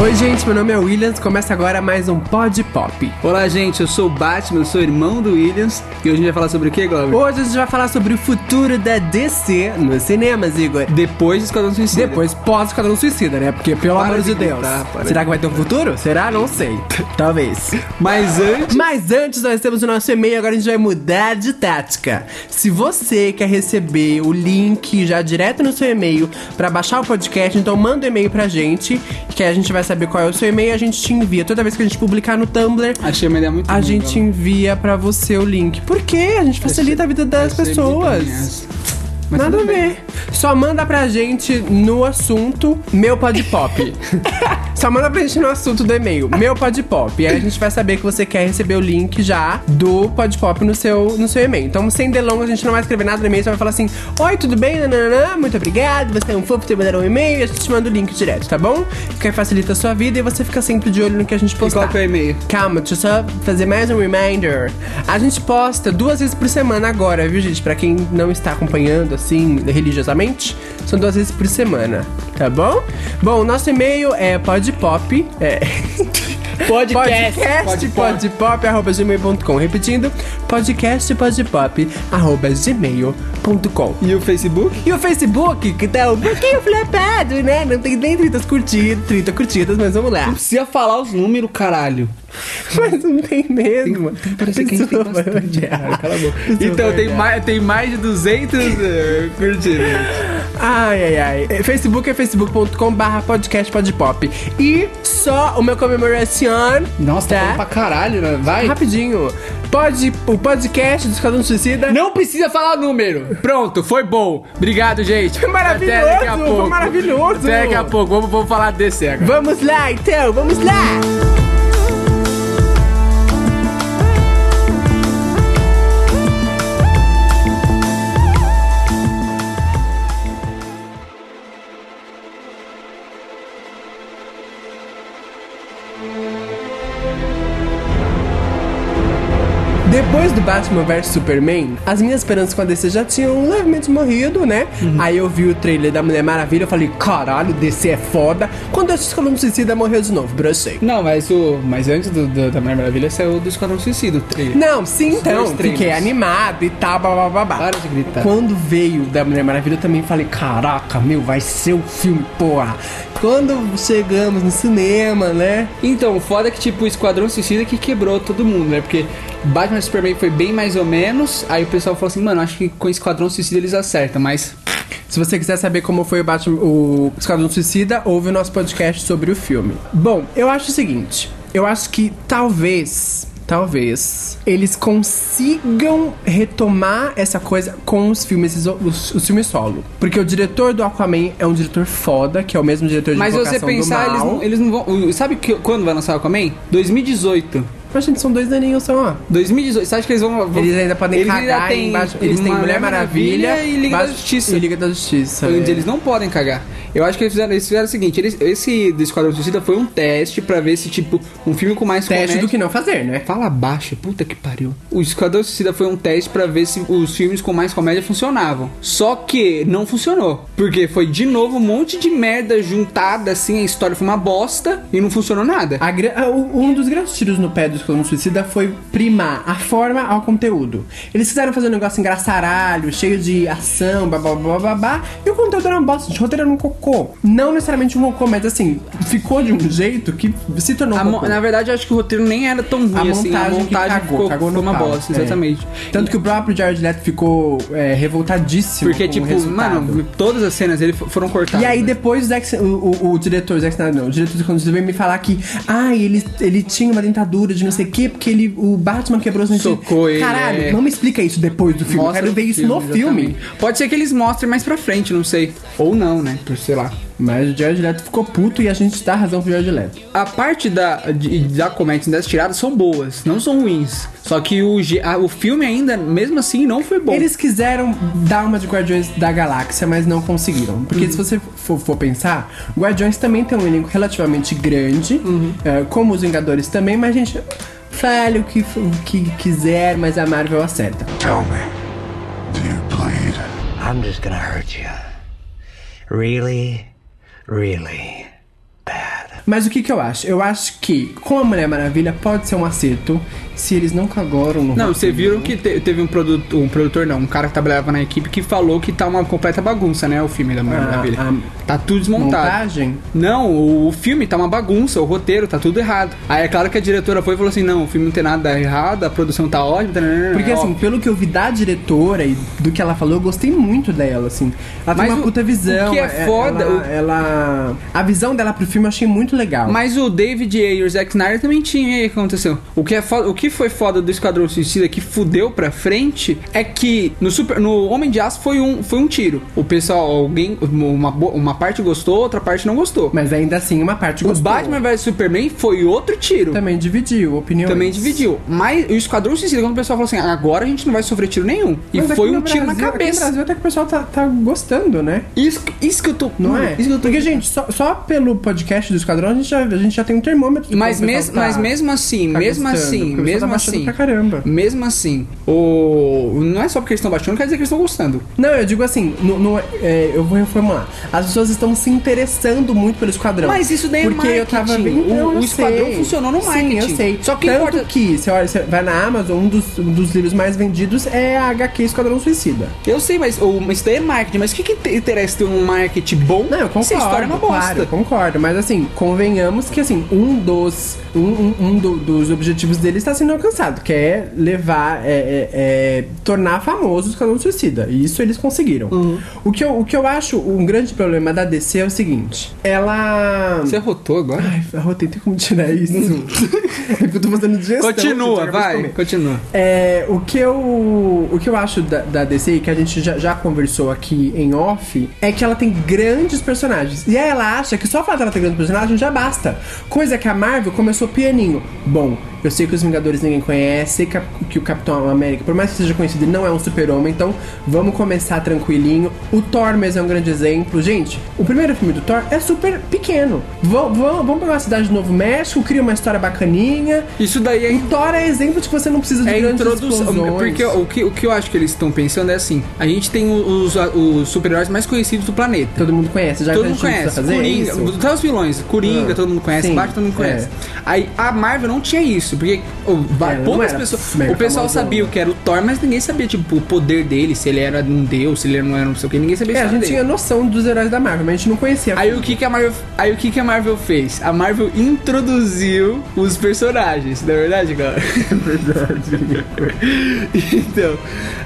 Oi, gente, meu nome é Williams. Começa agora mais um Pod Pop. Olá, gente, eu sou o Batman, eu sou irmão do Williams. E hoje a gente vai falar sobre o que, Glauber? Hoje a gente vai falar sobre o futuro da DC nos cinemas, Igor. Depois do Esquadrão Suicida. Depois pós Esquadrão Suicida, né? Porque, pelo Para amor de de Deus. para Será que vai ter um futuro? Será? Não sei. Talvez. Mas antes... Mas antes nós temos o nosso e-mail, agora a gente vai mudar de tática. Se você quer receber o link já direto no seu e-mail pra baixar o podcast, então manda um e-mail pra gente, que a gente vai saber qual é o seu e-mail a gente te envia. Toda vez que a gente publicar no Tumblr, Achei uma ideia muito a boa, gente Glauber. envia pra você o link. Por quê? A gente facilita a vida das Achei muito pessoas. bem essa. Mas Nada a ver. Só manda pra gente no assunto meu pod pop. Só manda pra gente no assunto do e-mail, meu pod pop. E aí a gente vai saber que você quer receber o link já do pod pop no seu, no seu e-mail. Então, sem delongas, a gente não vai escrever nada no e-mail, só vai falar assim: Oi, tudo bem? Nananã, muito obrigado. Você é um fofo ter mandado um e-mail e a gente te manda o link direto, tá bom? Que aí facilita a sua vida e você fica sempre de olho no que a gente E postar. qual que é o e-mail? Calma, deixa eu só fazer mais um reminder. A gente posta duas vezes por semana agora, viu, gente? Pra quem não está acompanhando, assim, religiosamente, são duas vezes por semana, tá bom? Bom, nosso e-mail é podpop, é... Podcast. podcast podpop, arroba gmail.com Repetindo, podcast podpop, arroba gmail.com E o Facebook? e o Facebook, que tá um pouquinho flopado, né? Não tem nem 30 curtidas, 30 curtidas, mas vamos lá. Não precisa falar os números, caralho. Mas não tem mesmo. Tem que a gente tem bastante, cara, Cala a boca. Então, tem mais, tem mais de 200 uh, curtidas. Ai, ai, ai. É, Facebook é facebook.com barra podcast podpop. E só uma comemoração. Nossa, tá tá? falando pra caralho, né? Vai. Rapidinho. Pode, o podcast do Esquadrão Suicida. Não precisa falar número. Pronto, foi bom. Obrigado, gente. Maravilhoso, Até daqui a foi pouco. maravilhoso. Até daqui a pouco. Vamos, vamos falar desse agora. Vamos lá, então, vamos lá. Batman vs Superman, as minhas esperanças com a DC já tinham levemente morrido, né? Aí eu vi o trailer da Mulher Maravilha, eu falei, caralho, DC é foda. Quando eu assisti Esquadrão Suicida, morreu de novo, brochei. Não, mas o. Mas antes do, do- da Mulher Maravilha saiu do Esquadrão Suicida, o trailer. Não, sim, então, dois trailers. fiquei animado e tal, blá, blá, blá. Para de gritar. Quando veio da Mulher Maravilha, eu também falei, caraca, meu, vai ser o filme, porra. Quando chegamos no cinema, né? Então, o foda é que, tipo, o Esquadrão Suicida que quebrou todo mundo, né? Porque Batman Superman foi bem mais ou menos. Aí o pessoal falou assim, mano, acho que com o Esquadrão Suicida eles acertam, mas. Se você quiser saber como foi o Batman, o Esquadrão Suicida, ouve o nosso podcast sobre o filme. Bom, eu acho o seguinte, eu acho que talvez, talvez eles consigam retomar essa coisa com os filmes, os, os filmes solo, porque o diretor do Aquaman é um diretor foda, que é o mesmo diretor de Mas você pensar, eles eles não vão. Sabe que, quando vai lançar o Aquaman? 2018. Mas gente, são dois aninhos só, ó. 2018. Você acha que eles vão. vão- Eles ainda podem eles cagar ainda têm embaixo. Eles têm Mulher Maravilha, e Liga da Justiça. E Liga da Justiça. Onde é. eles não podem cagar. Eu acho que eles fizeram, eles fizeram o seguinte: eles, esse do Esquadrão Suicida foi um teste pra ver se, tipo, um filme com mais Teste comédia- do que não fazer, né? Fala baixo, puta que pariu. O Esquadrão Suicida foi um teste pra ver se os filmes com mais comédia funcionavam. Só que não funcionou. Porque foi de novo um monte de merda juntada, assim, a história foi uma bosta e não funcionou nada. Gra- um dos grandes tiros no pé do Esquadrão Suicida foi primar a forma ao conteúdo. Eles quiseram fazer um negócio engraçaralho, cheio de ação, babá, babá, e o conteúdo era uma bosta, de roteiro era um cocô. Não necessariamente um cocô, mas assim, ficou de um jeito que se tornou A um cocô. na verdade, eu acho que o roteiro nem era tão ruim A assim. A montagem que montagem cagou, ficou, cagou foi no uma pau, bosta, é. exatamente. Tanto que o próprio Jared Leto ficou é, revoltadíssimo Porque, o tipo, resultado. mano, todas as cenas dele foram cortadas. E aí né? depois o, o, o, o diretor, Zack Snyder não, o diretor conteúdo veio me falar que, ah, ele, ele tinha uma dentadura de não sei o quê, porque ele, o Batman quebrou os dentes. Socou ele, Caralho, é. não me explica isso depois do filme, eu Mostra quero ver isso no filme. exatamente. Pode ser que eles mostrem mais pra frente, não sei. Ou não, né? Por sei lá. Mas o Jared Leto ficou puto e a gente dá razão pro Jared Leto. A parte da, de, da comédia das tiradas são boas, não são ruins. Só que o, a- o filme ainda, mesmo assim, não foi bom. Eles quiseram dar uma de Guardiões da Galáxia, mas não conseguiram. Porque Uhum. se você for, for pensar, Guardiões também tem um elenco relativamente grande, Uhum. é, como os Vingadores também, mas gente, fale o que, o que quiser, mas a Marvel acerta. Tell me, do you bleed? I'm just gonna hurt you. Really, really bad. Mas o que que eu acho? Eu acho que com a Mulher Maravilha pode ser um acerto se eles não cagaram no Não, você viram que te- teve um produtor, um produtor não, um cara que trabalhava na equipe que falou que tá uma completa bagunça, né, o filme da Mulher Ah, Maravilha. a Tá tudo desmontado. montagem? Não, o, filme tá uma bagunça, o roteiro tá tudo errado. Aí é claro que a diretora foi e falou assim: não, o filme não tem nada errado, a produção tá ótima. tananana, Porque é assim, óbvio. pelo que eu vi da diretora e do que ela falou, eu gostei muito dela, assim. Ela Mas tem uma o- puta visão. o que é ela- foda, Ela, o- ela- A visão dela pro filme eu achei muito legal. Mas o David Ayer e o Zack Snyder também tinham, e aí o que aconteceu? O que, é foda- o que foi foda do Esquadrão Suicida que fudeu pra frente é que no, super, no Homem de Aço foi um, foi um tiro. O pessoal, alguém, uma, uma parte gostou, outra parte não gostou. Mas ainda assim, uma parte o gostou. Batman vs Superman foi outro tiro. também dividiu opiniões. Também dividiu. Mas o Esquadrão Suicida, quando o pessoal falou assim, agora a gente não vai sofrer tiro nenhum. E Mas foi um tiro Brasil- na Aqui no cabeça. Brasil até que o pessoal tá, tá gostando, né? Isso, isso que eu tô. Não é? Isso que eu tô Porque, gente, só, só pelo podcast do Esquadrão a gente já, a gente já tem um termômetro. de Mas, o mes, pessoal tá- mas mesmo assim, tá mesmo gostando, assim, o pessoal mesmo tá assim. pra caramba. Mesmo assim, o. Não é só porque eles estão baixando, quer dizer que eles estão gostando. Não, eu digo assim, no, no- é, eu vou reformular. As pessoas estão se interessando muito pelo Esquadrão. Mas isso daí é Porque eu tava marketing. vendo. O- o Esquadrão sei. funcionou no Sim, marketing. eu sei. Só que Tanto importa- que, você olha, você vai na Amazon, um dos, um dos livros mais vendidos é a HQ Esquadrão Suicida. Eu sei, mas o, isso daí é marketing. Mas o que, que te- interessa ter um marketing bom Não, eu concordo. se a história é uma bosta? Claro, eu concordo. Mas assim, convenhamos que assim, um dos. Um, um- um do- dos objetivos dele está sendo alcançado, que é levar. É, é- é tornar famoso o Esquadrão Suicida. E isso eles conseguiram. Uhum. O, que eu, o que eu acho um grande problema da DC é o seguinte: ela. Você arrotou agora? Ai, arrotei, tem como tirar isso? é porque eu tô fazendo digestão. Continua, vai, continua. É, o que eu o que eu acho da, da DC que a gente já, já conversou aqui em off é que ela tem grandes personagens e aí ela acha que só o fato dela ter grandes personagens já basta coisa que a Marvel começou pianinho bom eu sei que os Vingadores ninguém conhece que, o Capitão América por mais que seja conhecido ele não é um super homem então vamos começar tranquilinho o Thor mesmo é um grande exemplo gente o primeiro filme do Thor é super pequeno vão, vão, vamos pegar uma cidade de Novo México cria uma história bacaninha Isso daí é o Thor é exemplo de que você não precisa de É grandes introdução. explosões. Porque o que, o que eu acho que eles estão pensando é assim: a gente tem os, os super-heróis mais conhecidos do planeta. Todo mundo conhece, já todo mundo conhece. fazer Coringa, até os vilões. Coringa, Ah, todo mundo conhece. sim, Batman, todo mundo é. conhece. Aí a Marvel não tinha isso, porque o, não poucas pessoas. O pessoal sabia o que era o Thor, mas ninguém sabia, tipo, o poder dele, se ele era um deus, se ele não era não sei o que, ninguém sabia É, a isso gente dele. tinha noção dos heróis da Marvel, mas a gente não conhecia. Aí o que que a Marvel, aí o que que a Marvel fez? A Marvel introduziu os personagens, não é verdade, cara? É verdade. então,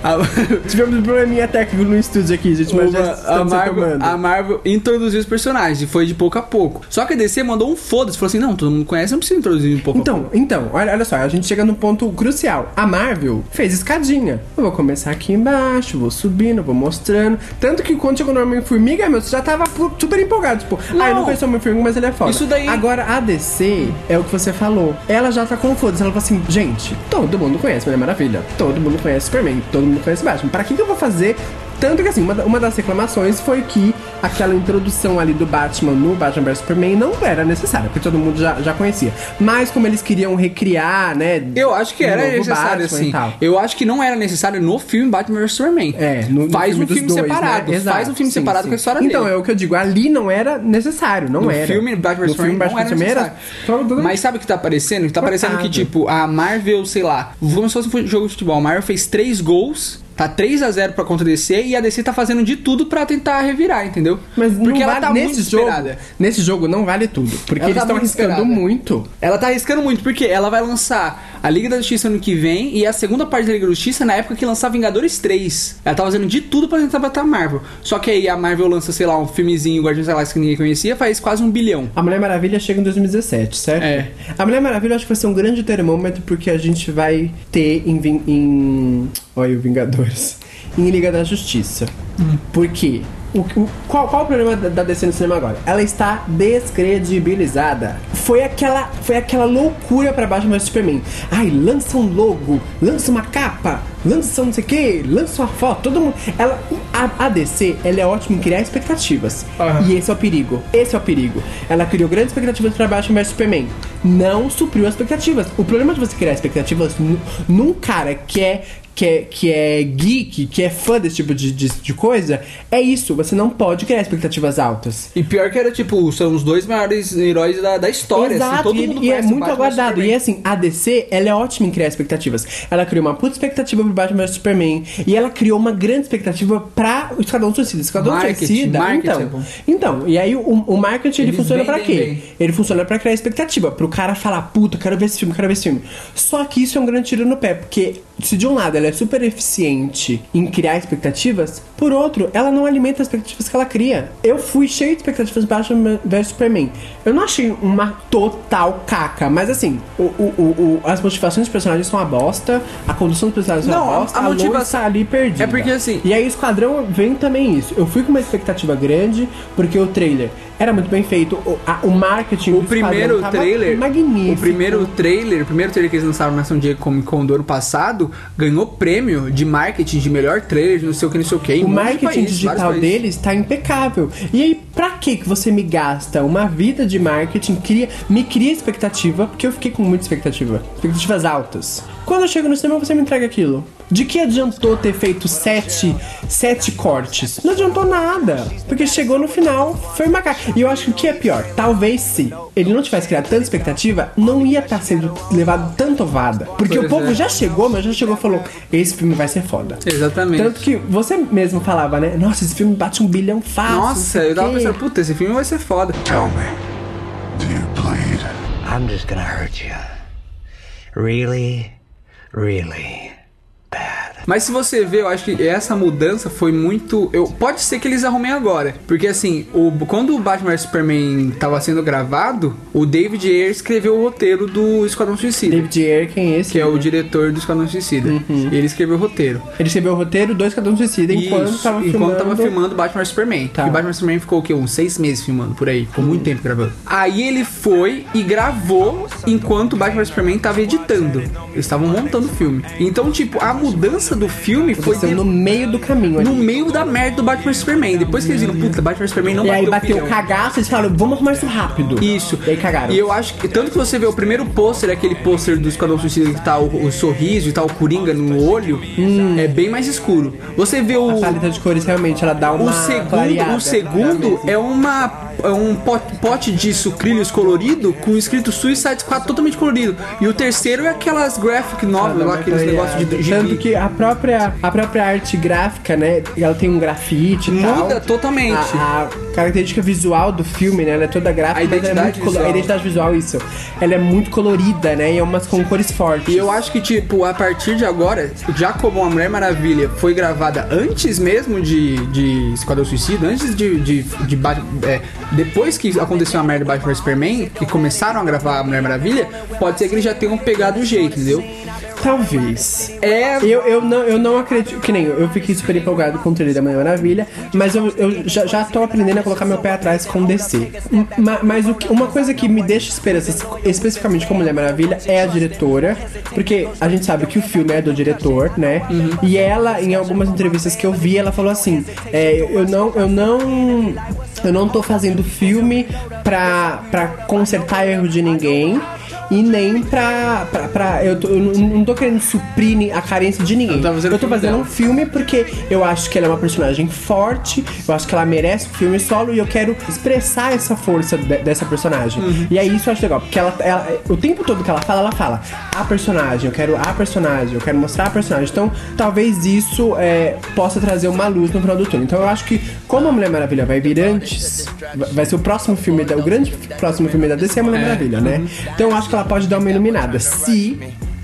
a, Tivemos um probleminha técnico no estúdio aqui, gente, mas Uma- a, Marvel, a Marvel introduziu os personagens e foi de pouco a pouco. Só que a DC mandou um foda-se, falou assim: não, todo mundo conhece, não precisa introduzir a pouco. Então, então, olha, olha só, a gente chega no ponto crucial. A Marvel fez escadinha. Eu vou começar aqui embaixo, vou subindo, vou mostrando. Tanto que quando chegou no Homem-Formiga, meu, você já tava super empolgado. Tipo, Não. ah, eu não conheço o Homem-Formiga, mas ele é foda. Isso daí- Agora, a DC, é o que você falou. Ela já tá com foda-se. Ela falou assim, gente, todo mundo conhece Mulher Maravilha. Todo mundo conhece Superman. Todo mundo conhece Batman. Pra que, que eu vou fazer tanto que assim, uma, uma das reclamações foi que aquela introdução ali do Batman no Batman vs Superman não era necessária, porque todo mundo já, já conhecia. Mas como eles queriam recriar, né? Eu acho que era necessário, Batman assim. Eu acho que não era necessário no filme Batman vs Superman. É, no, no Faz filme um filme dois, separado. né? Faz um filme sim, separado sim. com a história Então, dele. é o que eu digo, ali não era necessário, não No era. filme Batman no vs filme Superman era necessário. Mas sabe o que tá aparecendo? Tá parecendo que, tipo, a Marvel, sei lá, como se fosse um jogo de futebol. A Marvel fez três gols, tá 3 a 0 pra contra a DC e a DC tá fazendo de tudo pra tentar revirar, entendeu? Mas Porque não ela vale, tá nesse muito jogo, esperada. nesse jogo não vale tudo, porque Ela eles tá estão muito arriscando muito. Ela tá arriscando muito, porque ela vai lançar a Liga da Justiça ano que vem e a segunda parte da Liga da Justiça na época que lançar Vingadores 3. Ela tá fazendo de tudo pra tentar bater a Marvel. Só que aí a Marvel lança, sei lá, um filmezinho Guardiões da Galáxia que ninguém conhecia, faz quase um bilhão. A Mulher Maravilha chega em 2017, certo? É. A Mulher Maravilha eu acho que vai ser um grande termômetro porque a gente vai ter em. Em olha, o Vingadores. Em Liga da Justiça. Por quê? O, qual, qual o problema da, DC no cinema agora? Ela está descredibilizada. Foi aquela, foi aquela loucura pra baixo vs Superman. Ai, lança um logo, lança uma capa, lança não sei o que, lança uma foto, todo mundo. Ela, a, a DC, ela é ótima em criar expectativas. Aham. E esse é o perigo. Esse é o perigo. Ela criou grandes expectativas pra Batman vs Superman. Não supriu as expectativas. O problema de você criar expectativas num cara que é que é, que é geek, que é fã desse tipo de, de, de coisa, é isso. Você não pode criar expectativas altas. E pior que era, tipo, são os dois maiores heróis da, da história. assim, Exato, todo e, mundo e é muito Batman aguardado. Superman. E assim, a DC, ela é ótima em criar expectativas. Ela criou uma puta expectativa pro Batman vs Superman. E ela criou uma grande expectativa pra o Esquadrão Suicida. Esquadrão Marketing, Suicida. marketing é então, bom. então, e aí o, o marketing ele Eles funciona pra vendem quê? bem. Ele funciona pra criar expectativa. Pro cara falar, puta, quero ver esse filme, quero ver esse filme. Só que isso é um grande tiro no pé, porque se de um lado ela é super eficiente em criar expectativas, por outro, ela não alimenta as expectativas que ela cria. Eu fui cheio de expectativas Batman vs Superman. Eu não achei uma total caca, mas assim, o, o, o, as motivações dos personagens são uma bosta, a condução dos personagens Não, uma a- bosta, a a, motivação- tá ali perdida. É porque, assim- E aí o Esquadrão vem também isso. Eu fui com uma expectativa grande, porque o trailer era muito bem feito, o, a- o marketing O primeiro trailer, magnífico. o primeiro trailer, o primeiro trailer que eles lançaram na San Diego Comic Con do ano passado, ganhou prêmio de marketing de melhor trailer, de não sei o que, não sei o que. O marketing países, digital deles tá impecável. E aí, pra que que você me gasta uma vida de marketing, cria, me cria expectativa, porque eu fiquei com muita expectativa. Expectativas altas. Quando eu chego no cinema, você me entrega aquilo. De que adiantou ter feito sete, sete cortes? Não adiantou nada. Porque chegou no final, foi uma cara. E eu acho que o que é pior, talvez se ele não tivesse criado tanta expectativa, não ia estar sendo levado tanto ovada. Porque Pois o povo é. já chegou, mas já chegou e falou: esse filme vai ser foda. Exatamente. Tanto que você mesmo falava, né? Nossa, esse filme bate um bilhão fácil. Nossa, eu tava o quê." pensando, puta, esse filme vai ser foda. Tell me, do you bleed? I'm just gonna hurt you. Really, really bad. Mas se você ver, eu acho que essa mudança foi muito. Eu, pode ser que eles arrumem agora. Porque assim, o, quando o Batman Superman tava sendo gravado, o David Ayer escreveu o roteiro do Esquadrão Suicida. David Ayer, quem é esse? Que é o diretor do Esquadrão Suicida. Uhum. Ele escreveu o roteiro. Ele escreveu o roteiro do Esquadrão Suicida enquanto Isso, tava enquanto filmando. tava filmando Batman Superman. Tá. E Batman Superman ficou o quê? Uns seis meses filmando por aí. Ficou muito tempo gravando. Aí ele foi e gravou enquanto o Batman Superman tava editando. Eles estavam montando o filme. Então, tipo, a mudança do filme foi de- no meio do caminho ali. no meio da merda do Batman Superman. Depois que eles viram, puta, Batman Superman não E aí bateu o cagaço, eles falaram, vamos arrumar isso rápido. Isso. E aí cagaram. E eu acho que, tanto que você vê o primeiro pôster, aquele pôster do Esquadrão Suicida que tá o, o sorriso e tá o Coringa no olho, é bem mais escuro. Você vê o. Hum. A paleta de cores realmente, ela dá uma O segundo, clareada. o segundo é uma é um pote, pote de sucrilhos colorido com escrito Suicide Squad totalmente colorido. E o terceiro é aquelas graphic novel, lá, aqueles negócios de, de Tanto que a própria, a própria arte gráfica, né? Ela tem um grafite e tal. Muda totalmente. A, a característica visual do filme, né? Ela é toda gráfica, A ela é identidade muito visual. A identidade visual, isso. Ela é muito colorida, né? E é umas com cores fortes. E eu acho que, tipo, a partir de agora, já como a Mulher Maravilha foi gravada antes mesmo de, de Esquadrão Suicida, antes de. de, de Bat- é, depois que aconteceu a merda do Batman Superman, que começaram a gravar a Mulher Maravilha, pode ser que eles já tenham pegado o jeito, entendeu? Talvez. É. Eu, eu, não, eu não acredito. Que nem eu, eu fiquei super empolgado com o trailer da Mulher Maravilha, mas eu, eu já, já tô aprendendo a colocar meu pé atrás com DC. Ma- Mas o que- uma coisa que me deixa esperança, especificamente com Mulher Maravilha, é a diretora, porque a gente sabe que o filme é do diretor, né? E ela, em algumas entrevistas que eu vi, ela falou assim: é, eu não. Eu não. Eu não tô fazendo filme pra, pra consertar erro de ninguém e nem pra. pra, pra- eu, tô- eu não- tô querendo suprir a carência de ninguém. Eu tô fazendo eu tô fazendo dela. um filme porque eu acho que ela é uma personagem forte, eu acho que ela merece um filme solo e eu quero expressar essa força de- dessa personagem. Uhum. E aí isso eu acho legal, porque ela, ela- o tempo todo que ela fala, ela fala a personagem, eu quero a personagem, eu quero mostrar a personagem. Então talvez isso é, possa trazer uma luz no final do túnel. Então eu acho que como a Mulher Maravilha vai vir antes, vai- ser o próximo filme, o grande próximo filme da DC é a Mulher Maravilha, né? Uhum. Então eu acho que ela pode dar uma iluminada, se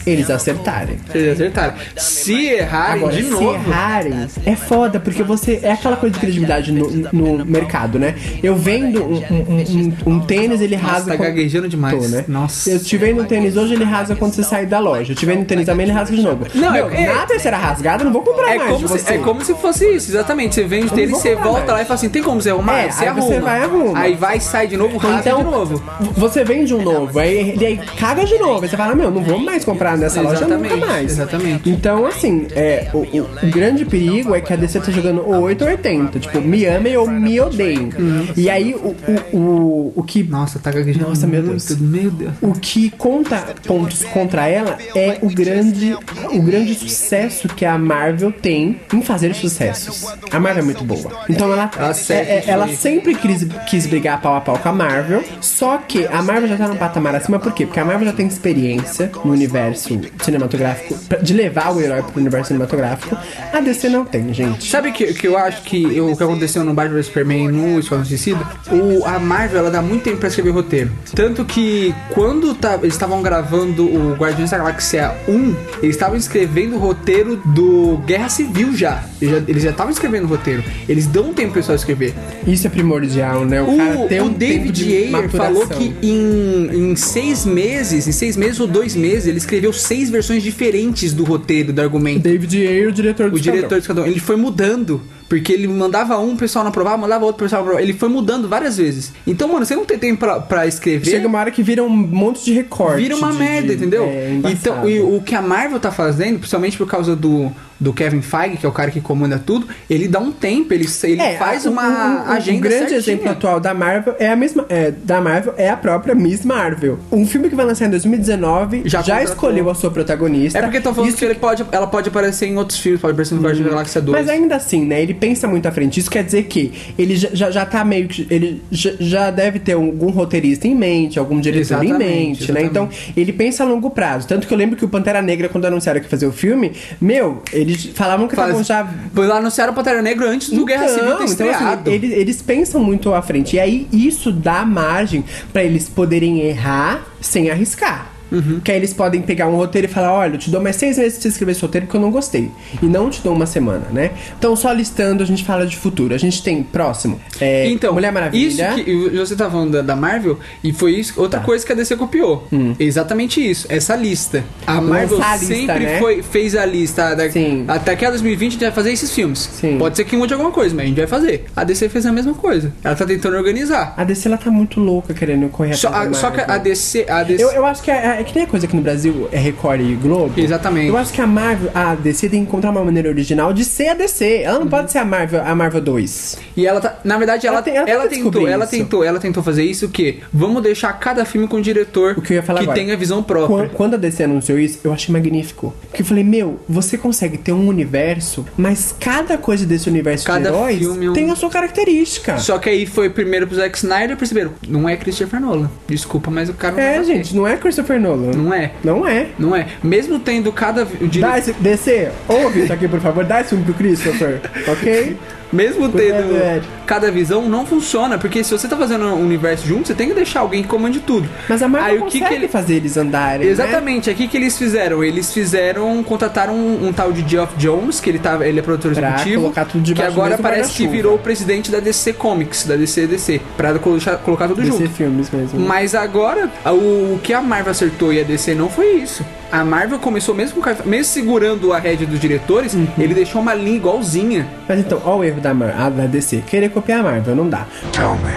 eles acertarem. Vocês acertaram. Se errarem Agora, de se novo. errarem, é foda, porque você. É aquela coisa de credibilidade no, no mercado, né? Eu vendo um, um- um- um tênis, ele rasga. tá gaguejando demais. Tô, né? Nossa. Eu te vendo um tênis hoje, ele rasga quando você sai da loja. Eu te vendo um tênis também, ele rasga de novo. Não, Meu, é- na terceira rasgada, eu não vou comprar É mais como, se, você. é como se fosse isso, exatamente. Você vende o tênis, você volta mais. lá e fala assim: tem como você arrumar? É, você aí você arruma. vai e arruma. Aí vai, sai de novo, rasga então, de novo. você vende um novo, aí, aí caga de novo. Aí você fala, meu, não vou mais comprar nessa loja nunca mais. exatamente. Então, assim, é, o, o- o grande perigo é que a DC tá jogando ou 8 ou 80. Tipo, me amem ou me odeiem. E aí, o, o, o, o que Nossa, tá gaguejando Nossa, meu muito, Deus. Meu Deus. o que conta pontos contra ela é o grande, o grande sucesso que a Marvel tem em fazer sucessos. A Marvel é muito boa. Então ela, Ela é- sempre é- ela sempre quis, quis brigar pau a pau com a Marvel. Só que a Marvel já tá num patamar acima, por quê? Porque a Marvel já tem experiência no universo cinematográfico pra- de levar o herói pro universo cinematográfico. A DC não tem, gente. Sabe que, que eu acho que o que aconteceu no Batman vs Superman e no Esquadrão Suicida? O, a Marvel ela dá muito tempo pra escrever roteiro. Tanto que quando tá- eles estavam gravando o Guardiões da Galáxia 1, eles estavam escrevendo o roteiro do Guerra Civil já. Eles já- estavam escrevendo o roteiro. Eles dão um tempo pro pessoal escrever. Isso é primordial, né? O, O, cara tem o um tempo David Ayer maturação. falou que em, em seis meses, em seis meses ou dois meses, ele escreveu seis versões diferentes do roteiro, do argumento. David Ayer, o diretor do O Esquadrão. diretor um, ele foi mudando. Porque ele mandava um, o pessoal não aprovava, mandava outro, o pessoal não aprovava. Ele foi mudando várias vezes. Então, mano, você não tem tempo pra, pra escrever. Chega uma hora que vira um monte de recorte. Vira uma de- merda, de- entendeu? É, então, e o que a Marvel tá fazendo, principalmente por causa do, do Kevin Feige, que é o cara que comanda tudo, ele dá um tempo, ele, ele É, faz uma o- o agenda grande certinha. exemplo atual da Marvel é a mesma é, da Marvel é a própria Miss Marvel. Um filme que vai lançar em 2019 Já já, escolheu a sua protagonista. É porque estão falando Isso que ele pode, ela pode aparecer em outros filmes, pode aparecer no Guardiões da Galáxia 2. Mas ainda assim, né? Ele pensa muito à frente. Isso quer dizer que ele já, já, já tá meio que. Ele já, já deve ter algum roteirista em mente, algum diretor em Exatamente, mente, né? Então, ele pensa a longo prazo. Tanto que eu lembro que o Pantera Negra, quando anunciaram que ia fazer o filme, meu, eles falavam que estavam já Pois anunciaram o Pantera Negra antes do Guerra Civil ter então, assim, estreado. eles, eles pensam muito à frente. E aí isso dá margem pra eles poderem errar sem arriscar. Uhum. Que aí eles podem pegar um roteiro e falar: olha, eu te dou mais seis meses pra você escrever esse roteiro porque eu não gostei. E não te dou uma semana, né? Então, só listando, a gente fala de futuro. A gente tem próximo: é, Então, Mulher Maravilha. Isso que você tá falando da, da Marvel, e foi isso, outra coisa que a DC copiou. Exatamente isso, essa lista. A Marvel Hum. A lista, sempre né? foi, fez a lista. Da, Sim. Até que a 2020 a gente vai fazer esses filmes. Sim. Pode ser que mude alguma coisa, mas a gente vai fazer. A DC fez a mesma coisa. Ela tá tentando organizar. A DC ela tá muito louca querendo correr Só, a- só que a. DC. A DC Eu, eu acho que é, é que nem a coisa aqui no Brasil é Record e Globo. Exatamente. Eu acho que a Marvel, a DC tem que encontrar uma maneira original de ser a DC. Ela não Uhum. pode ser a Marvel, a Marvel 2. E ela tá, na verdade, ela, Ela tem- ela ela, tentou, ela tentou, ela tentou fazer isso o quê? Vamos deixar cada filme com um diretor O que eu ia falar que agora. tenha visão própria. Quando, quando a DC anunciou isso, eu achei magnífico. Porque eu falei, meu, você consegue ter um universo, mas cada coisa desse universo Cada de heróis filme é um- tem a sua característica. Só que aí foi primeiro pro Zack Snyder e perceberam, não é Christopher Nolan. Desculpa, mas o cara não É, gente, não é Christopher Nolan. Não é. Não é. Não é. Mesmo tendo cada dire- Dá esse, DC, ouve isso aqui, por favor. Dá esse filme pro Christopher, ok? mesmo tendo favor. cada visão não funciona, porque se você tá fazendo um universo junto, você tem que deixar alguém que comande tudo. Mas a Marvel Aí o que consegue que ele fazer eles andarem, né? Exatamente, aqui que eles fizeram, eles fizeram, contrataram um, um tal de Geoff Jones, que ele tá, ele é produtor Pra executivo, colocar tudo que debaixo do agora parece que virou o presidente da DC Comics, da DC DC, pra colocar, colocar tudo DC junto. filmes mesmo. Mas agora, o, o que a Marvel acertou e a DC não foi isso. A Marvel começou mesmo, com, mesmo segurando a rédea dos diretores, Uhum. ele deixou uma linha igualzinha. Mas então, ó o erro da, Mar a da DC. Querer copiar a Marvel, não dá. Tell me,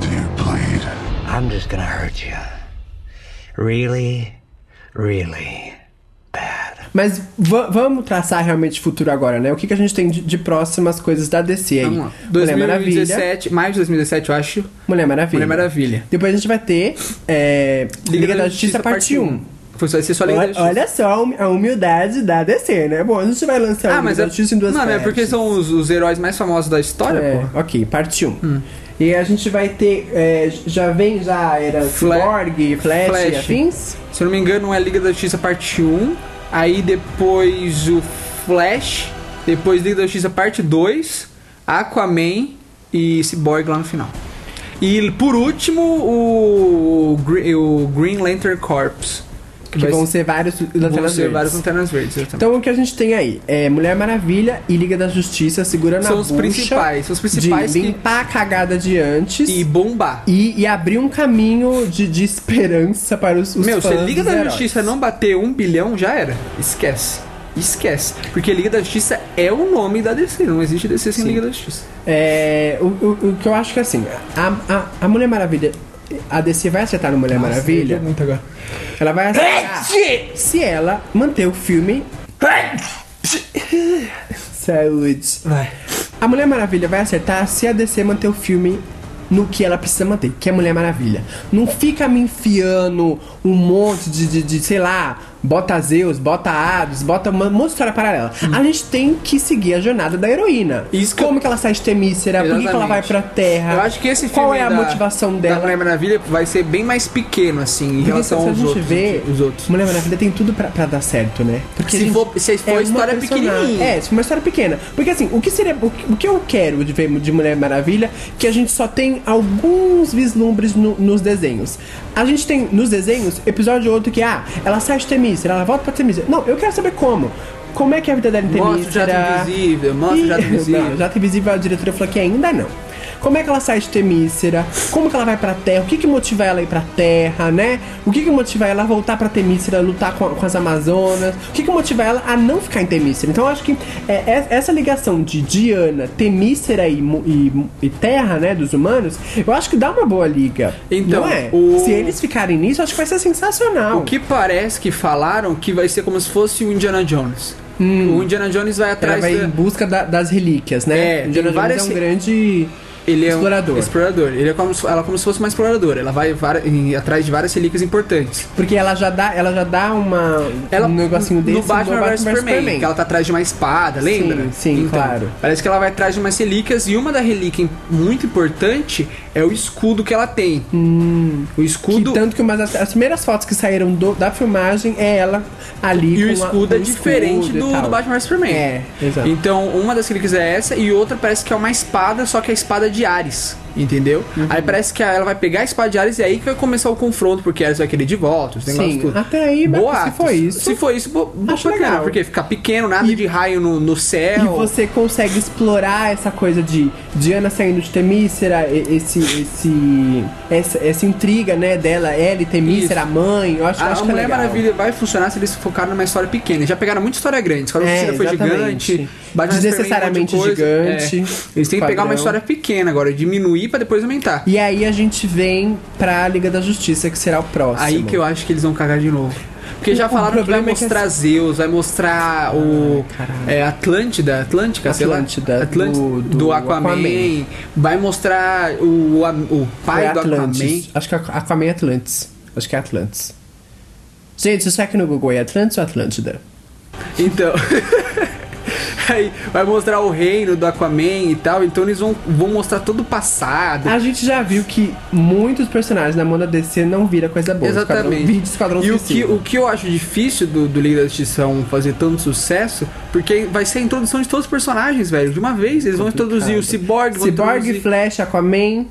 do you bleed? I'm just gonna hurt you. Really, really bad. Mas va- vamos traçar realmente futuro agora, né? O que, que a gente tem de, de próximas coisas da DC aí? Vamos lá. Mulher Maravilha. 2017, mais de 2017, eu acho. Mulher Maravilha. Mulher Maravilha. Depois a gente vai ter é, Liga, da Justiça, parte 1. Foi só, só Olha, olha só a hum- humildade da DC, né? Bom, a gente vai lançar Ah, mas é, Justiça em duas não, é partes. porque são os, os heróis mais famosos da história, É, pô. ok, parte 1. E a gente vai ter. é, já vem já era Fla- Cyborg, Flash, Flash. afins? Se eu não me engano, é Liga da Justiça parte 1. Aí depois o Flash. Depois Liga da Justiça parte 2. Aquaman e Cyborg lá no final. E por último, o, o Green Lantern Corps. Que vai vão ser- vários vão lanternas ser verdes. vários lanternas verdes. exatamente. Então o que a gente tem aí é Mulher Maravilha e Liga da Justiça segurando São a os bucha principais, são os principais de que- limpar a cagada de antes E bombar. e, e abrir um caminho de, de esperança para os, os Meu, se Liga da heróis. Justiça não bater um bilhão, já era. Esquece. Esquece. Porque Liga da Justiça é o nome da DC. Não existe DC sem Liga da Justiça. É, o, o, o que eu acho que assim, a, a, a Mulher Maravilha a DC vai acertar no Mulher Maravilha. muito agora. Ela vai acertar se ela manter o filme. Saúde. Vai. A Mulher Maravilha vai acertar se a DC manter o filme no que ela precisa manter, que é Mulher Maravilha. Não fica me enfiando um monte de, de, de, sei lá, bota Zeus, bota Hades, bota um monte história paralela. A gente tem que seguir a jornada da heroína. Isso que Como que ela sai de Temícera, por que, que ela vai pra Terra. Eu acho que esse filme Qual é a da- motivação da dela? Mulher Maravilha vai ser bem mais pequeno, assim, em Porque relação se a aos gente outros. vê, os outros. Mulher Maravilha tem tudo pra, pra dar certo, né? Porque Se a for- se for uma história pequenininha. É, se for uma história pequena. Porque assim, o que seria. O que, eu quero de ver de Mulher Maravilha, que a gente só tem alguns vislumbres no- nos desenhos. A gente tem nos desenhos episódio ou outro que, ah, ela sai de Temícera, ela volta pra Temícera. Não, eu quero saber como. Como é que é a vida dela em Temícera? Mostra o jato invisível, mostra o jato invisível. Não, jato invisível, a diretora falou que ainda não. Como é que ela sai de Temícera? Como que ela vai pra Terra? O que que motiva ela a ir pra Terra, né? O que que motiva ela a voltar pra Temícera, lutar com, com as Amazonas? O que que motiva ela a não ficar em Temícera? Então eu acho que é, é- essa ligação de Diana, Temícera e, e, e Terra, né, dos humanos, eu acho que dá uma boa liga. Então, não é? o- Se eles ficarem nisso, acho que vai ser sensacional. O que parece que falaram que vai ser como se fosse o Indiana Jones. O Indiana Jones vai Ela atrás vai da- em busca da- das relíquias, né? É, Indiana tem Jones várias- é um grande Ele é um explorador. explorador. Ele é como se, ela é como se fosse uma exploradora. Ela vai vari- em- atrás de várias relíquias importantes. Porque ela já dá, ela já dá uma Ela, um negocinho desse no Batman vs Superman, que ela tá atrás de uma espada, lembra? Então, Sim, sim, claro. Parece que ela vai atrás de umas relíquias e uma da relíquia muito importante é o escudo que ela tem. O Que escudo tanto que uma das as primeiras fotos que saíram do- da filmagem é ela ali e o a- escudo com é o diferente escudo do, do Batman vs Superman. É, exato. Então, uma das relíquias é essa e outra parece que é uma espada, só que a espada de Ares. Entendeu? Uhum. Aí parece que ela vai pegar a espada de Ares e aí que vai começar o confronto, porque Ares vai querer de volta, os negócios Sim, tudo. até aí, Boatos. se for isso- Se for isso, bo, bo- Acho bacana, legal. porque fica pequeno, nada E- de raio no, no céu. E você consegue explorar essa coisa de Diana saindo de Temícera, esse, esse, essa, essa intriga, né, dela, ela e Temícera, a Isso. mãe, eu acho, A, acho a que é Mulher legal. Maravilha vai funcionar se eles focarem numa história pequena. Já pegaram muita história grande. Esquadrão É, Suicida foi gigante. Desnecessariamente um de coisa. gigante. É. Eles têm que pegar uma história pequena agora, diminuir pra depois aumentar. E aí a gente vem pra Liga da Justiça, que será o próximo. Aí que eu acho que eles vão cagar de novo. Porque já falaram que vai problema é que mostrar Zeus, vai mostrar o é, Atlântida, Atlântica, sei lá. Atlântida, Atlântida do- do, do Aquaman. Aquaman. Vai mostrar o, o, pai é do Atlantis. Aquaman. Acho que é Aquaman é Atlantis. Acho que é Atlantis. Gente, isso aqui no Google é Atlantis ou Atlântida? Então. Aí vai mostrar o reino do Aquaman e tal. Então eles vão, vão mostrar todo o passado. A gente já viu que muitos personagens na mão da DC não vira coisa boa. Exatamente. Esquadrão e o que, o que eu acho difícil do, do Liga da Justiça 1 fazer tanto sucesso, porque vai ser a introdução de todos os personagens, velho. De uma vez, eles vão introduzir o Cyborg, Cyborg, Flash, Aquaman.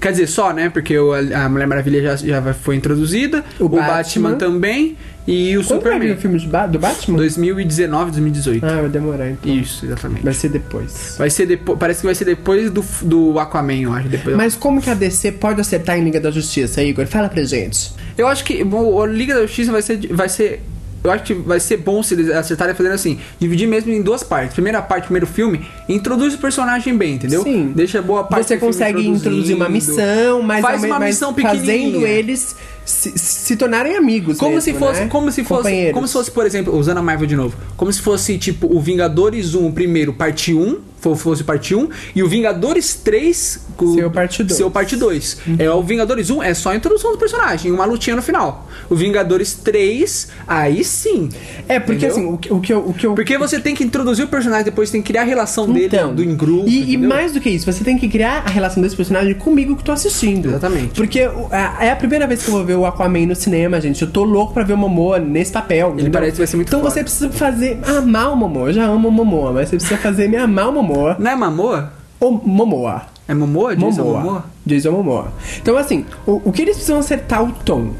Quer dizer, só, né? Porque o- a Mulher Maravilha já, já foi introduzida, O o, Batman. Batman. também e o Quando Superman. o filme Ba- do Batman? 2019, 2018. Ah, vai demorar então. Isso, exatamente. Vai ser depois. Vai ser depois. Parece que vai ser depois do, do Aquaman, eu acho. Depois Mas como que a DC pode acertar em Liga da Justiça, Igor? Fala pra gente. Eu acho que bom, a Liga da Justiça vai ser. Vai ser eu acho que vai ser bom se eles acertarem fazendo assim, dividir mesmo em duas partes. Primeira parte, primeiro filme, introduz o personagem bem, entendeu? Sim. Deixa boa parte Você consegue introduzir uma missão, mas, Faz uma mas missão fazendo eles se, se tornarem amigos. Como mesmo, se fosse, né? como se fosse, como se fosse, por exemplo, usando a Marvel de novo, como se fosse tipo o Vingadores 1 primeiro, parte 1, fo- fosse parte 1, e o Vingadores 3 co- Seu parte dois. Seu parte 2. É o Vingadores 1 é só a introdução do personagem, uma lutinha no final. O Vingadores 3, aí sim. É, porque Entendeu? assim, o que, o que eu. O que eu Porque você tem que introduzir o personagem, depois tem que criar a relação dele Então, do em grupo. e, e mais do que isso, você tem que criar a relação desse personagem comigo que tô assistindo. Exatamente. Porque é a primeira vez que eu vou ver o Aquaman no cinema, gente. Eu tô louco pra ver o Momoa nesse papel. entendeu? parece que vai ser muito Então foda. você precisa fazer. Amar o Momoa. Eu já amo o Momoa, mas você precisa fazer me amar o Momoa. Não é Mamoa? O Momoa. É Momoa? Jason Momoa. Momoa? Jason Momoa. Então, assim, o, o que eles precisam acertar o tom.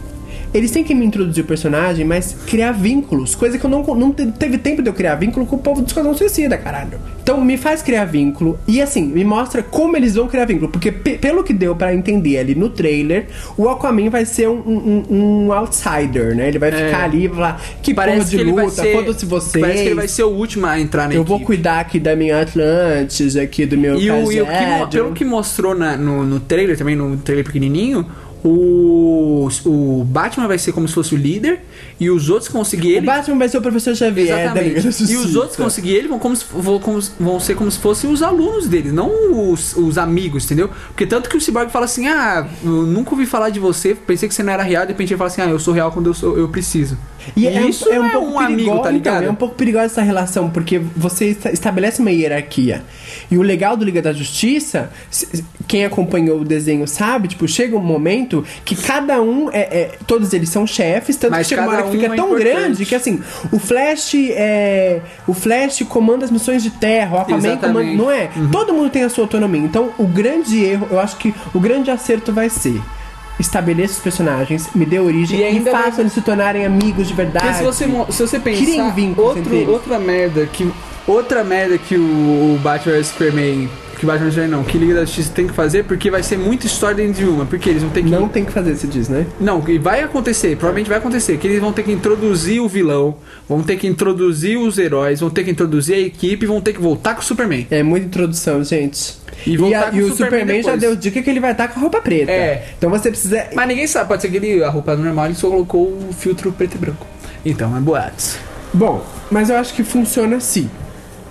Eles têm que me introduzir o personagem, mas criar vínculos. Coisa que eu não, não te- teve tempo de eu criar vínculo com o povo do Esquadrão Suicida, caralho. Então, me faz criar vínculo. E, assim, me mostra como eles vão criar vínculo. Porque, pe- pelo que deu pra entender ali no trailer, o Aquaman vai ser um, um- um outsider, né? Ele vai ficar ali e vai falar: que porra de ele vai luta, foda-se vocês. Parece que ele vai ser o último a entrar na Eu vou equipe. cuidar aqui da minha Atlantis, aqui do meu E, o, e o que, pelo que mostrou na- no, no trailer, também no trailer pequenininho, o, o Batman vai ser como se fosse o líder e os outros conseguir O ele. Batman vai ser o professor Xavier da Exatamente. Justiça. E os outros conseguir ele vão, como se- vão, como vão ser como se fossem os alunos dele, não os, os amigos, entendeu? Porque tanto que o Cyborg fala assim: ah, eu nunca ouvi falar de você, pensei que você não era real, de repente ele fala assim: ah, eu sou real quando eu, sou, eu preciso. E é, isso um, é um pouco um amigo, perigo- tá ligado? Então, é um pouco perigosa essa relação, porque você esta- estabelece uma hierarquia. E o legal do Liga da Justiça, quem acompanhou o desenho sabe, tipo, chega um momento que cada um é. é- todos eles são chefes, tanto Mas que chega uma hora que fica é tão importante. grande que assim, o Flash é. O Flash comanda as missões de terra, o Aquaman Exatamente. comanda. Não é? Todo mundo tem a sua autonomia. Então, o grande erro, eu acho que o grande acerto vai ser. Estabeleça os personagens, me dê origem E e, faça eles se tornarem amigos de verdade. Porque se você, se você pensar, outro, outra merda que outra merda que o, o Batman Superman, que Batman vs não, que Liga da Justiça tem que fazer, porque vai ser muita história dentro de uma, porque eles vão ter que Não tem que fazer, se diz, né? Não, e vai acontecer, provavelmente vai acontecer, que eles vão ter que introduzir o vilão, vão ter que introduzir os heróis, vão ter que introduzir a equipe, vão ter que voltar com o Superman. É muita introdução, gente. E E, a- e o Superman Superman já deu dica que ele vai estar com a roupa preta. É. Então você precisa. Mas ninguém sabe, pode ser que ele, a roupa normal, ele só colocou o filtro preto e branco. Então, é boatos. Bom, mas eu acho que funciona assim.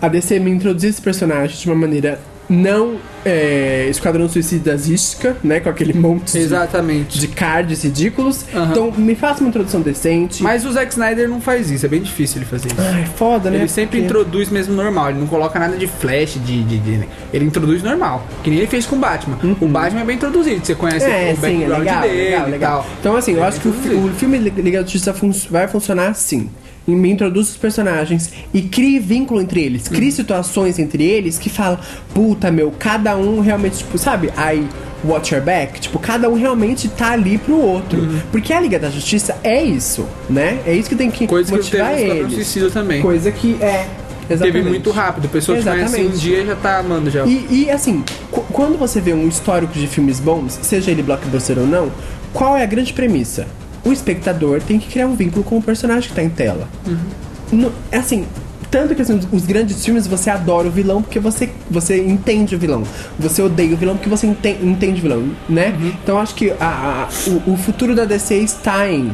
A DC me introduzir esse personagem de uma maneira não é, Esquadrão Suicidasística, né? Com aquele monte de, Exatamente. de cards ridículos. Aham. Então me faça uma introdução decente. Mas o Zack Snyder não faz isso, é bem difícil ele fazer isso. Ai, foda, né? Ele sempre Porque- introduz mesmo normal, ele não coloca nada de flash, de, de, de- Ele introduz normal. Que nem ele fez com o Batman. O Batman é bem introduzido, você conhece Uhum. É, o sim, é background legal, dele legal, legal. Então, assim, eu Ele acho que o, o filme Liga da Justiça fun- vai funcionar assim. E me introduz os personagens e crie vínculo entre eles. Crie situações entre eles que fala, puta meu, cada um realmente, tipo, sabe? Aí, watch your back. Tipo, cada um realmente tá ali pro outro. Uhum. Porque a Liga da Justiça é isso, né? É isso que tem que Coisa que motivar Esquadrão eles. Suicida também. Coisa que é. Exatamente. Teve muito rápido, pessoas que conhecem um Exatamente. dia já tá amando já. E, e, assim, qu- quando você vê um histórico de filmes bons, seja ele blockbuster ou não, qual é a grande premissa? O espectador tem que criar um vínculo com o personagem que tá em tela. No- é assim, tanto que assim, os- grandes filmes você adora o vilão porque você, você entende o vilão. Você odeia o vilão porque você enten- entende o vilão, né? Então acho que a- a- o, o futuro da DC está em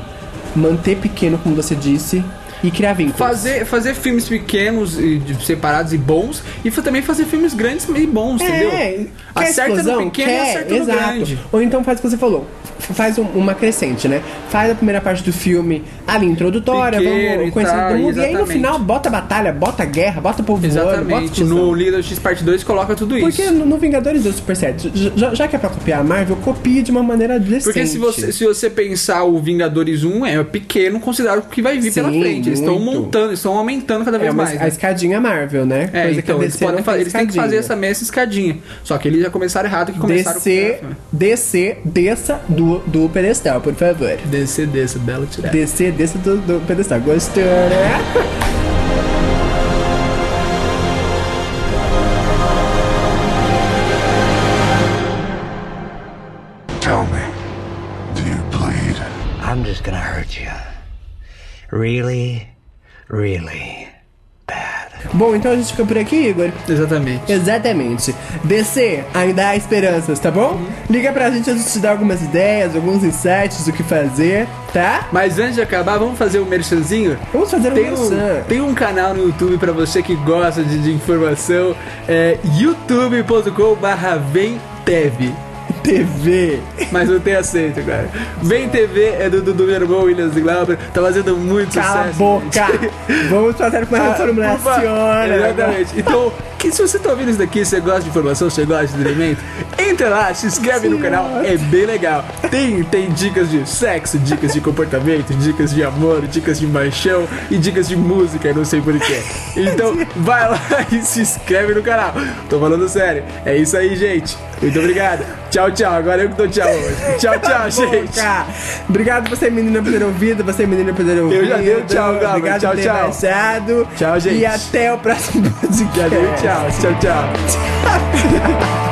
manter pequeno, como você disse, e criar vínculos. Fazer, fazer filmes pequenos e separados e bons e também fazer filmes grandes e bons, entendeu? É, quer Acerta explosão? no pequeno e quer, acerta no exato. grande. Ou então faz o que você falou. Faz um- uma crescente, né? Faz a primeira parte do filme ali introdutória, Pequeno vamos conhecer todo mundo. E aí no final bota batalha, bota guerra, bota povo voando, bota. No da X Parte 2 coloca tudo isso. Porque no, no Vingadores deu super certo. Já, já que é pra copiar a Marvel, copie de uma maneira decente. Porque se você, se você pensar o Vingadores 1 é pequeno considerado o que vai vir pela Sim, frente. Eles estão montando, estão aumentando cada É vez uma, mais. a né? escadinha Marvel, né? É, Coisa então eles podem fazer, eles têm que fazer essa mesma escadinha. Só que eles já começaram errado que começaram DC, com DC, desça do, do pedestal, por favor. DC desse, belo tirar. DC, desça do, do pedestal. Gostou, né? Tell me, do you bleed? I'm just gonna hurt you. Really, really. Bom, então a gente fica por aqui, Igor. Exatamente. Exatamente. DC, ainda há esperanças, tá bom? Liga pra gente, a gente te dá algumas ideias, alguns insights do que fazer, tá? Mas antes de acabar, vamos fazer um merchanzinho? Vamos fazer um Tem um, merchan. tem um canal no YouTube pra você que gosta de, de informação, é youtube.com/barra VemTV. TV. Mas não tem aceito, cara. Vem TV é do Dudu meu irmão, Williams Glauber. Tá fazendo muito Cala a sucesso. boca. Vamos fazer uma reformulação. favor. Exatamente. Então, que se você tá ouvindo isso daqui, você gosta de informação, você gosta de entretenimento, entra lá, se inscreve no canal, é bem legal. Tem, tem dicas de sexo, dicas de comportamento, dicas de amor, dicas de paixão e dicas de música, não sei porquê. Então, vai lá e se inscreve no canal. Tô falando sério. É isso aí, gente. Muito obrigado. Tchau, tchau. Agora eu que dou tchau hoje. Tchau, tchau, gente. Obrigado você, menina, por ter ouvido. Você, menina, por ter ouvido. Eu já dei tchau, Gabo. Obrigado Tchau, por ter tchau. baixado. Tchau, gente. E até o próximo podcast. Já deu tchau. Tchau, tchau.